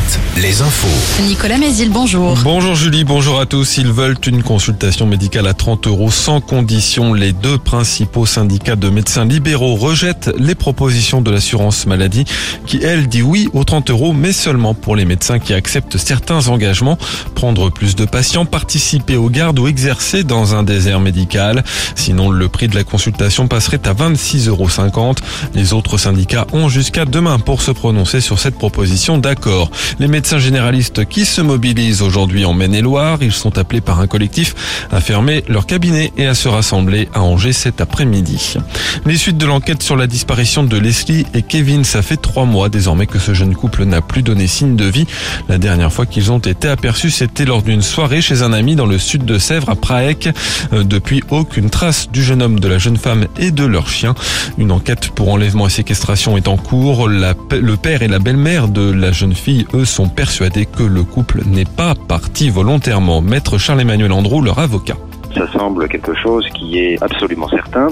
Alouette, les infos. Nicolas Mézil, bonjour. Bonjour Julie, bonjour à tous. Ils veulent une consultation médicale à 30 euros sans condition. Les deux principaux syndicats de médecins libéraux rejettent les propositions de l'assurance maladie qui, elle, dit oui aux 30 euros, mais seulement pour les médecins qui acceptent certains engagements. Prendre plus de patients, participer aux gardes ou exercer dans un désert médical. Sinon, le prix de la consultation passerait à 26,50 euros. Les autres syndicats ont jusqu'à demain pour se prononcer sur cette proposition d'accord. Les médecins généralistes qui se mobilisent aujourd'hui en Maine-et-Loire, ils sont appelés par un collectif à fermer leur cabinet et à se rassembler à Angers cet après-midi. Les suites de l'enquête sur la disparition de Leslie et Kevin, ça fait trois mois désormais que ce jeune couple n'a plus donné signe de vie. La dernière fois qu'ils ont été aperçus, c'était lors d'une soirée chez un ami dans le sud de Sèvres à Praec. Euh, Depuis, aucune trace du jeune homme, de la jeune femme et de leur chien. Une enquête pour enlèvement et séquestration est en cours. Le père et la belle-mère de la jeune fille, eux, sont persuadés que le couple n'est pas parti volontairement. Maître Charles-Emmanuel Andrew, leur avocat. Ça semble quelque chose qui est absolument certain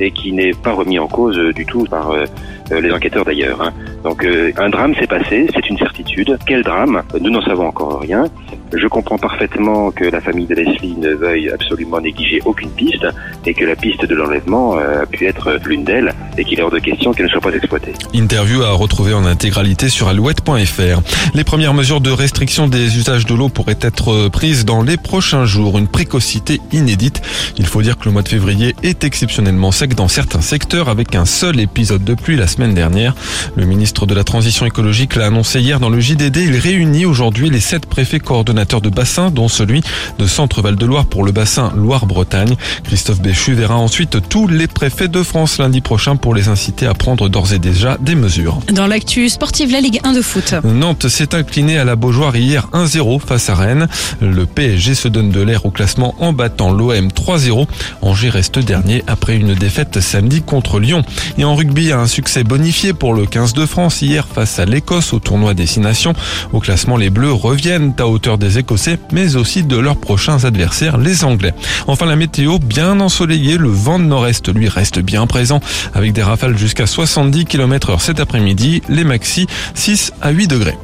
et qui n'est pas remis en cause euh, du tout par euh, euh, les enquêteurs d'ailleurs. hein. Donc un drame s'est passé, c'est une certitude. Quel drame? Nous n'en savons encore rien. Je comprends parfaitement que la famille de Leslie ne veuille absolument négliger aucune piste et que la piste de l'enlèvement euh, a pu être l'une d'elles et qu'il est hors de question qu'elle ne soit pas exploitée. Interview à retrouver en intégralité sur alouette.fr. Les premières mesures de restriction des usages de l'eau pourraient être prises dans les prochains jours. Une précocité inédite. Il faut dire que le mois de février est exceptionnellement sec dans certains secteurs avec un seul épisode de pluie la semaine dernière. Le ministre de la Transition écologique l'a annoncé hier dans le JDD. Il réunit aujourd'hui les sept préfets coordonnateurs de bassin, dont celui de Centre-Val de Loire pour le bassin Loire-Bretagne. Christophe Béchu verra ensuite tous les préfets de France lundi prochain pour les inciter à prendre d'ores et déjà des mesures. Dans l'actu sportive, la Ligue 1 de foot. Nantes s'est incliné à la Beaujoire hier 1-0 face à Rennes. Le PSG se donne de l'air au classement en battant l'OM 3-0. Angers reste dernier après une défaite samedi contre Lyon. Et en rugby, un succès bonifié pour le 15 de France hier face à l'Écosse au tournoi Destination. Au classement, les Bleus reviennent à hauteur des Écossais, mais aussi de leurs prochains adversaires, les Anglais. Enfin, la météo bien ensoleillée, le vent de nord-est lui reste bien présent avec des rafales jusqu'à 70 km heure cet après-midi, les maxi 6 à 8 degrés.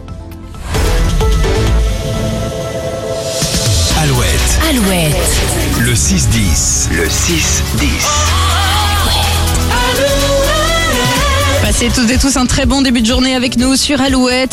Alouette, Alouette. le 6-10. Le 6-10. Passez toutes et tous un très bon début de journée avec nous sur Alouette.